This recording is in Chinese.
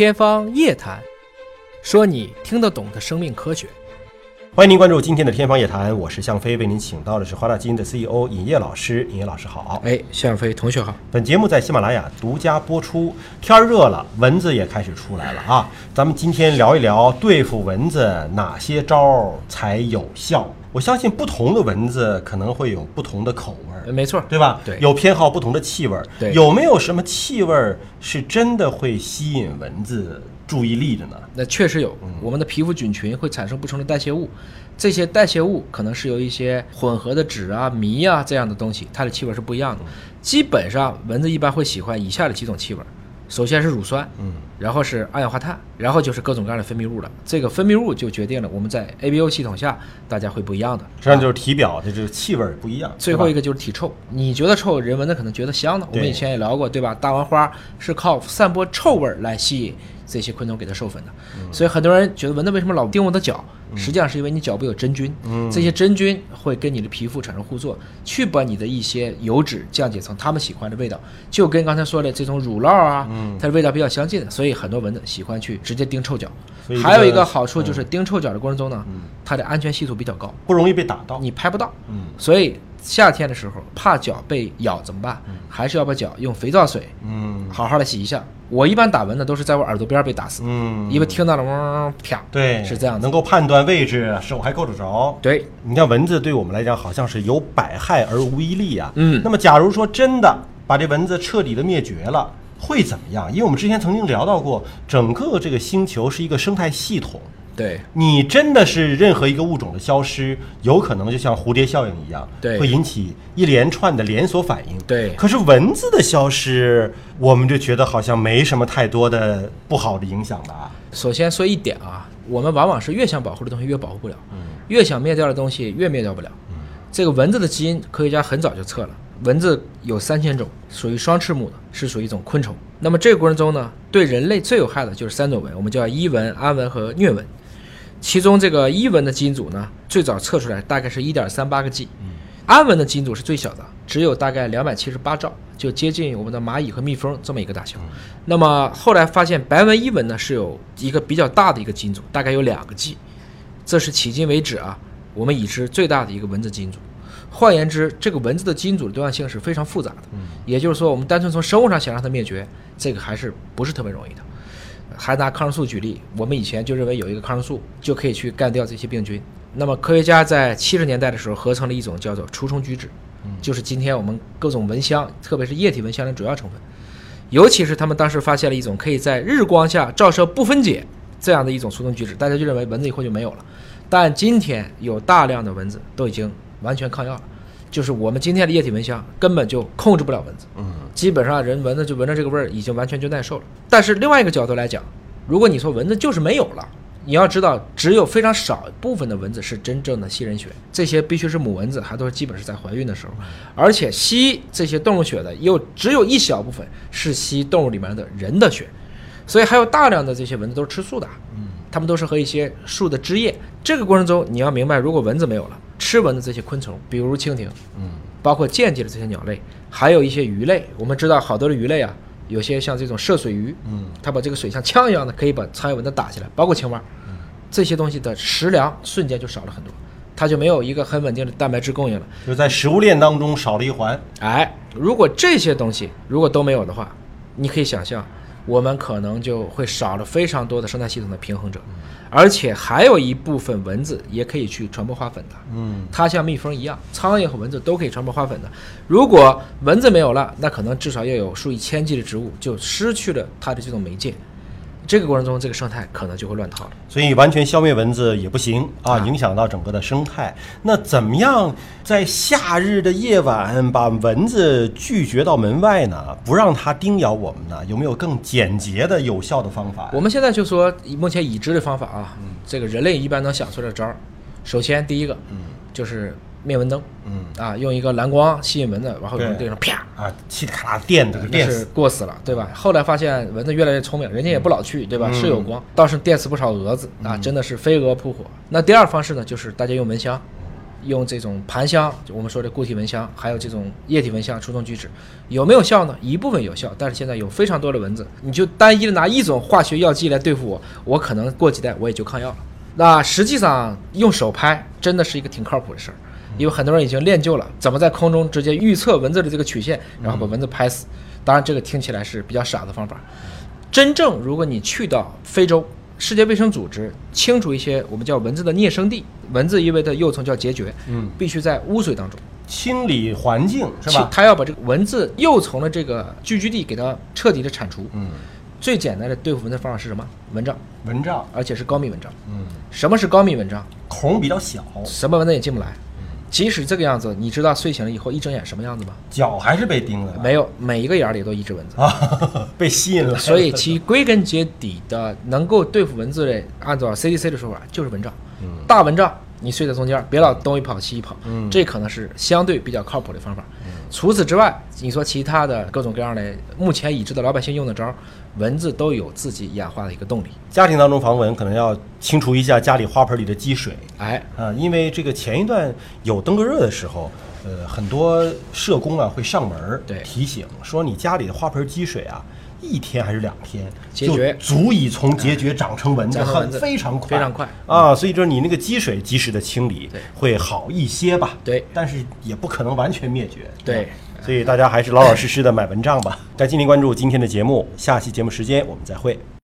天方夜谭，说你听得懂的生命科学。欢迎您关注今天的《天方夜谭》，我是向飞，为您请到的是华大基因的 CEO 尹烨老师。尹烨老师好，哎，向飞同学好。本节目在喜马拉雅独家播出。天儿热了，蚊子也开始出来了啊！咱们今天聊一聊对付蚊子哪些招儿才有效。我相信不同的蚊子可能会有不同的口味儿，没错，对吧？对有偏好不同的气味儿。对有没有什么气味儿是真的会吸引蚊子注意力的呢？那确实有，我们的皮肤菌群会产生不同的代谢物，这些代谢物可能是由一些混合的酯啊、醚啊这样的东西，它的气味是不一样的。基本上蚊子一般会喜欢以下的几种气味，首先是乳酸，嗯，然后是二氧化碳，然后就是各种各样的分泌物了。这个分泌物就决定了我们在 ABO 系统下大家会不一样的。实际上就是体表的这个气味儿不一样。最后一个就是体臭，你觉得臭，人闻的可能觉得香的。我们以前也聊过，对吧？大王花是靠散播臭味儿来吸引这些昆虫给它授粉的，所以很多人觉得蚊子为什么老叮我的脚，实际上是因为你脚部有真菌，这些真菌会跟你的皮肤产生互作，去把你的一些油脂降解成他们喜欢的味道，就跟刚才说的这种乳酪啊，它的味道比较相近的，所以很多蚊子喜欢去直接叮臭脚还有一个个好处就是叮臭脚的过程中呢，它的安全系数比较高。不容易被打到。你拍不到。嗯所以夏天的时候怕脚被咬怎么办？还是要把脚用肥皂水嗯好好的洗一下。我一般打蚊子都是在我耳朵边儿被打死，嗯，因为听到了嗡嗡嗡啪，对，是这样能。够判断位置，手还够得着。对，你看蚊子对我们来讲好像是有百害而无一利啊。嗯那么假如说真的把这蚊子彻底的灭绝了，会怎么样？因为我们之前曾经聊到过，整个这个星球是一个生态系统。对，你真的是任何一个物种的消失，有可能就像蝴蝶效应一样，对会引起一连串的连锁反应。对可是蚊子的消失，我们就觉得好像没什么太多的不好的影响吧？首先说一点啊，我们往往是越想保护的东西越保护不了，越想灭掉的东西越灭掉不了。这个蚊子的基因，科学家很早就测了，蚊子有三千种，属于双翅目的，是属于一种昆虫。那么这个过程中呢，对人类最有害的就是三种蚊，我们叫伊蚊、安蚊和疟蚊。其中这个伊蚊的基因组呢，最早测出来大概是一点三八个 G，安蚊的基因组是最小的，只有大概两百七十八兆，就接近我们的蚂蚁和蜜蜂这么一个大小。那么后来发现白纹伊蚊呢是有一个比较大的一个基因组，大概有两个 G，这是迄今为止啊我们已知最大的一个蚊子基因组。换言之，这个蚊子的基因组的多样性是非常复杂的，也就是说，我们单纯从生物上想让它灭绝，这个还是不是特别容易的。还拿抗生素举例，我们以前就认为有一个抗生素就可以去干掉这些病菌。那么科学家在七十年代的时候合成了一种叫做除虫菊酯，就是今天我们各种蚊香，特别是液体蚊香的主要成分。尤其是他们当时发现了一种可以在日光下照射不分解这样的一种除虫菊酯，大家就认为蚊子以后就没有了。但今天有大量的蚊子都已经完全抗药了，就是我们今天的液体蚊香根本就控制不了蚊子。嗯，基本上人闻着就闻着这个味儿，已经完全就耐受了。但是另外一个角度来讲，如果你说蚊子就是没有了，你要知道，只有非常少部分的蚊子是真正的吸人血，这些必须是母蚊子，还都是基本是在怀孕的时候，而且吸这些动物血的又只有一小部分是吸动物里面的人的血，所以还有大量的这些蚊子都是吃素的，嗯，它们都是和一些树的枝叶。这个过程中，你要明白，如果蚊子没有了，吃蚊子这些昆虫，比如蜻蜓，嗯，包括间接的这些鸟类，还有一些鱼类。我们知道好多的鱼类啊，有些像这种涉水鱼，嗯，它把这个水像枪一样的可以把苍蝇蚊子打下来，包括青蛙，这些东西的食粮瞬间就少了很多，它就没有一个很稳定的蛋白质供应了。就在食物链当中少了一环。哎，如果这些东西如果都没有的话，你可以想象，我们可能就会少了非常多的生态系统的平衡者，而且还有一部分蚊子也可以去传播花粉的。嗯，它像蜜蜂一样，苍蝇和蚊子都可以传播花粉的。如果蚊子没有了，那可能至少要有数以千计的植物就失去了它的这种媒介。这个过程中，这个生态可能就会乱套了。所以完全消灭蚊子也不行啊，影响到整个的生态。那怎么样在夏日的夜晚把蚊子拒绝到门外呢？不让它叮咬我们呢？有没有更简洁的、有效的方法？我们现在就说目前已知的方法啊，这个人类一般能想出来的招儿。首先第一个，嗯就是灭蚊灯，嗯啊，用一个蓝光吸引蚊子，然后用对这种啪啊，嘁里咔啦电的电死。过死了，对吧？后来发现蚊子越来越聪明，人家也不老去，对吧？是有光，倒是电死不少蛾子啊，真的是飞蛾扑火。那第二方式呢，就是大家用蚊香，用这种盘香，就我们说的固体蚊香，还有这种液体蚊香除虫拒止，有没有效呢？一部分有效，但是现在有非常多的蚊子，你就单一的拿一种化学药剂来对付我，我可能过几代我也就抗药了。那实际上用手拍真的是一个挺靠谱的事儿，因为很多人已经练就了怎么在空中直接预测蚊子的这个曲线，然后把蚊子拍死。当然，这个听起来是比较傻的方法。真正如果你去到非洲，世界卫生组织清除一些我们叫蚊子的孽生地，蚊子因为它幼虫叫孑孓，嗯，必须在污水当中，清理环境是吧？它要把这个蚊子幼虫的这个聚居地给它彻底的铲除。嗯，最简单的对付蚊子方法是什么？蚊帐，蚊帐，而且是高密蚊帐。嗯，什么是高密蚊帐？孔比较小，什么蚊子也进不来。即使这个样子，你知道睡醒了以后一睁眼什么样子吗？脚还是被叮了？没有，每一个眼里都一只蚊子。啊，被吸引了。所以其归根结底的能够对付蚊子的，按照 CDC 的说法就是蚊帐。嗯大蚊帐你睡在中间，别老东一跑西一跑，嗯这可能是相对比较靠谱的方法。嗯除此之外，你说其他的各种各样的目前已知的老百姓用的招，蚊子都有自己演化的一个动力。家庭当中防蚊，可能要清除一下家里花盆里的积水哎，啊，因为这个前一段有登革热的时候，呃，很多社工啊会上门儿对提醒说，你家里的花盆积水啊。一天还是两天，就足以从结节长成蚊子，很非常快，非常快啊！所以就是你那个积水及时的清理会好一些吧？对但是也不可能完全灭绝。对所以大家还是老老实实的买蚊帐吧。感谢您关注今天的节目，下期节目时间我们再会。